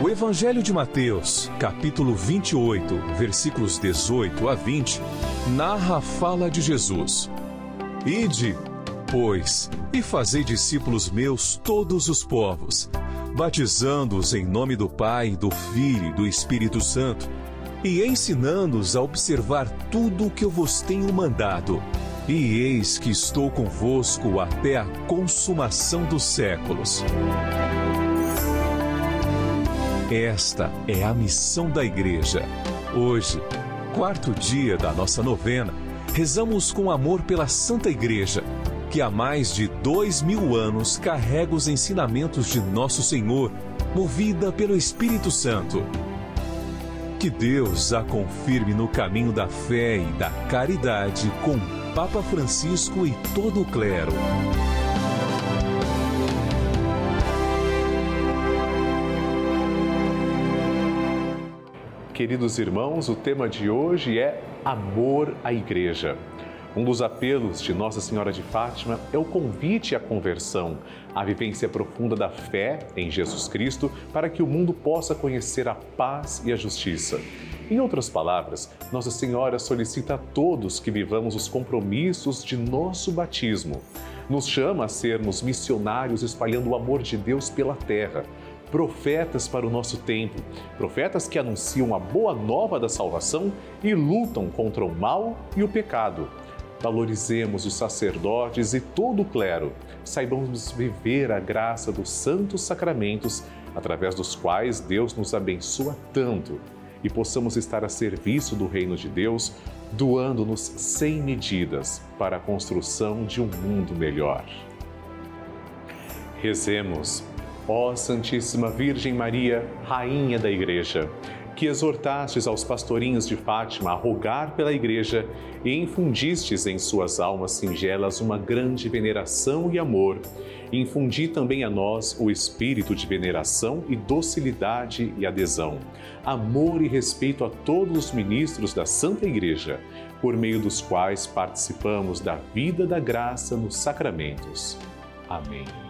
O Evangelho de Mateus, capítulo 28, versículos 18 a 20, narra a fala de Jesus. Ide, pois, e fazei discípulos meus todos os povos batizando-os em nome do Pai, do Filho e do Espírito Santo, e ensinando-os a observar tudo o que eu vos tenho mandado. E eis que estou convosco até a consumação dos séculos. Esta é a missão da Igreja. Hoje, quarto dia da nossa novena, rezamos com amor pela Santa Igreja que há mais de dois mil anos carrega os ensinamentos de Nosso Senhor, movida pelo Espírito Santo. Que Deus a confirme no caminho da fé e da caridade com Papa Francisco e todo o clero. Queridos irmãos, o tema de hoje é Amor à Igreja. Um dos apelos de Nossa Senhora de Fátima é o convite à conversão, à vivência profunda da fé em Jesus Cristo, para que o mundo possa conhecer a paz e a justiça. Em outras palavras, Nossa Senhora solicita a todos que vivamos os compromissos de nosso batismo. Nos chama a sermos missionários espalhando o amor de Deus pela terra profetas para o nosso tempo, profetas que anunciam a boa nova da salvação e lutam contra o mal e o pecado. Valorizemos os sacerdotes e todo o clero. Saibamos viver a graça dos santos sacramentos, através dos quais Deus nos abençoa tanto. E possamos estar a serviço do reino de Deus, doando-nos sem medidas para a construção de um mundo melhor. Rezemos. Ó Santíssima Virgem Maria, Rainha da Igreja que exortastes aos pastorinhos de Fátima a rogar pela Igreja e infundistes em suas almas singelas uma grande veneração e amor, infundi também a nós o espírito de veneração e docilidade e adesão, amor e respeito a todos os ministros da Santa Igreja, por meio dos quais participamos da vida da graça nos sacramentos. Amém.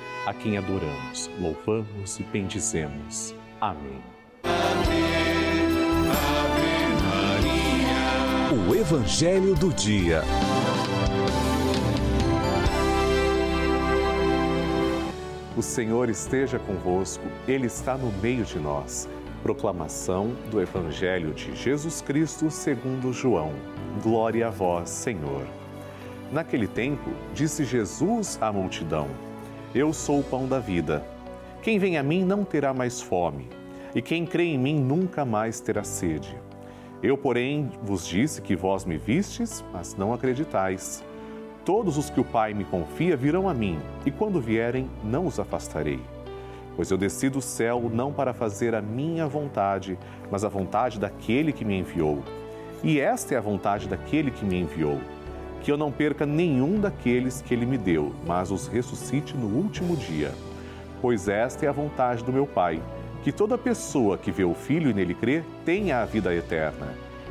a quem adoramos, louvamos e bendizemos. Amém. Ave, Ave Maria. O Evangelho do Dia. O Senhor esteja convosco, Ele está no meio de nós. Proclamação do Evangelho de Jesus Cristo segundo João. Glória a vós, Senhor. Naquele tempo, disse Jesus à multidão: eu sou o pão da vida. Quem vem a mim não terá mais fome, e quem crê em mim nunca mais terá sede. Eu, porém, vos disse que vós me vistes, mas não acreditais. Todos os que o Pai me confia virão a mim, e quando vierem, não os afastarei. Pois eu desci do céu não para fazer a minha vontade, mas a vontade daquele que me enviou. E esta é a vontade daquele que me enviou: que eu não perca nenhum daqueles que ele me deu, mas os ressuscite no último dia. Pois esta é a vontade do meu Pai que toda pessoa que vê o Filho e nele crê tenha a vida eterna,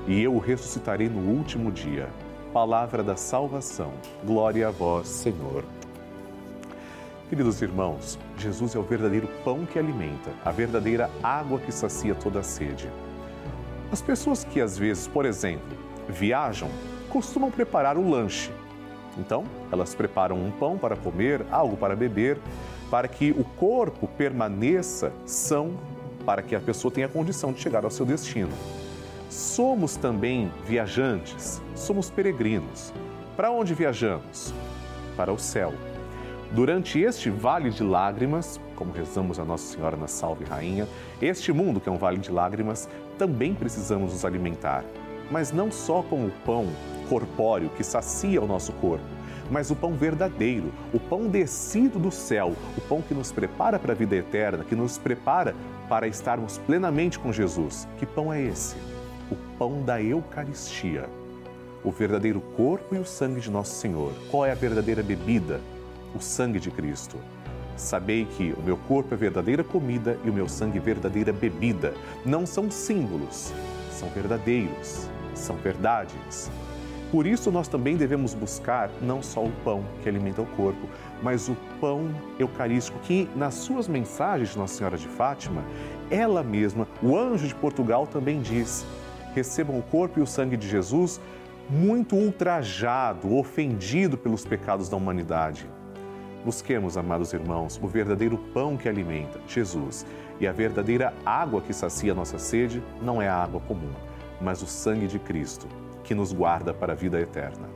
e eu o ressuscitarei no último dia. Palavra da salvação. Glória a vós, Senhor. Queridos irmãos, Jesus é o verdadeiro pão que alimenta, a verdadeira água que sacia toda a sede. As pessoas que às vezes, por exemplo, viajam, costumam preparar o lanche. Então, elas preparam um pão para comer, algo para beber, para que o corpo permaneça são, para que a pessoa tenha condição de chegar ao seu destino. Somos também viajantes, somos peregrinos. Para onde viajamos? Para o céu. Durante este vale de lágrimas, como rezamos a Nossa Senhora na Salve Rainha, este mundo que é um vale de lágrimas, também precisamos nos alimentar. Mas não só com o pão corpóreo que sacia o nosso corpo, mas o pão verdadeiro, o pão descido do céu, o pão que nos prepara para a vida eterna, que nos prepara para estarmos plenamente com Jesus. Que pão é esse? O pão da Eucaristia, o verdadeiro corpo e o sangue de nosso Senhor. Qual é a verdadeira bebida? O sangue de Cristo. Sabei que o meu corpo é verdadeira comida e o meu sangue verdadeira bebida. Não são símbolos, são verdadeiros, são verdades. Por isso, nós também devemos buscar não só o pão que alimenta o corpo, mas o pão eucarístico, que nas suas mensagens de Nossa Senhora de Fátima, ela mesma, o anjo de Portugal, também diz: recebam o corpo e o sangue de Jesus muito ultrajado, ofendido pelos pecados da humanidade. Busquemos, amados irmãos, o verdadeiro pão que alimenta, Jesus, e a verdadeira água que sacia nossa sede não é a água comum, mas o sangue de Cristo que nos guarda para a vida eterna.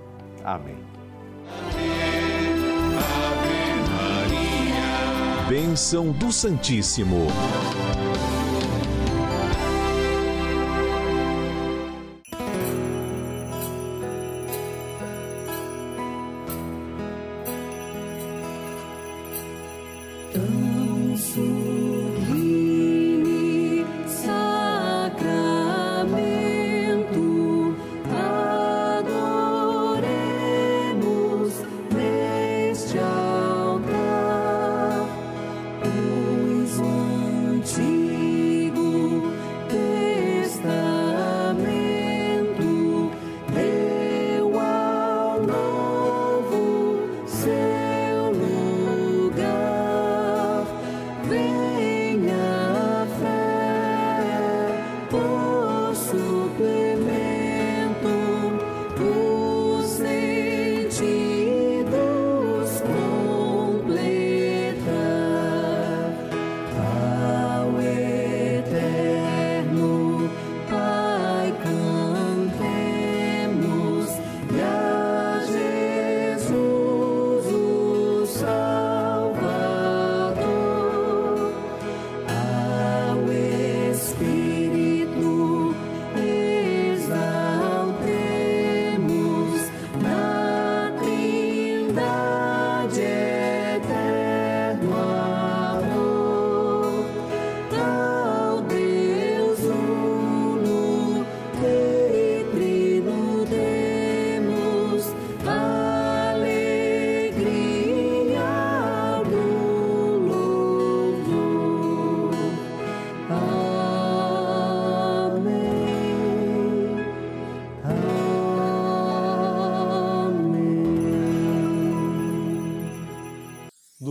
Amém. Bênção do Santíssimo.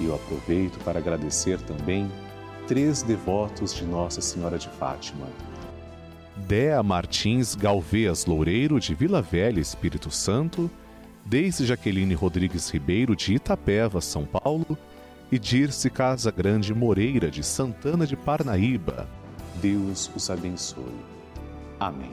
e eu aproveito para agradecer também três devotos de Nossa Senhora de Fátima. Dea Martins Galvez Loureiro, de Vila Velha, Espírito Santo, Deise Jaqueline Rodrigues Ribeiro, de Itapeva, São Paulo, e Dirce Casa Grande Moreira, de Santana de Parnaíba. Deus os abençoe. Amém.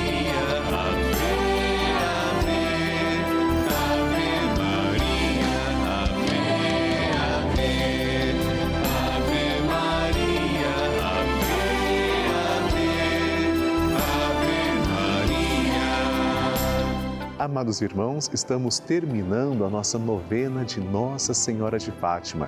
Amados irmãos, estamos terminando a nossa novena de Nossa Senhora de Fátima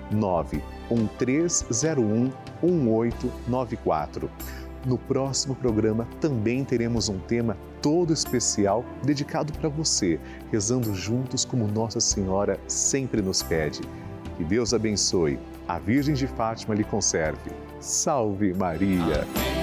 91301 1894. No próximo programa também teremos um tema todo especial dedicado para você, rezando juntos como Nossa Senhora sempre nos pede. Que Deus abençoe, a Virgem de Fátima lhe conserve. Salve Maria! Amém.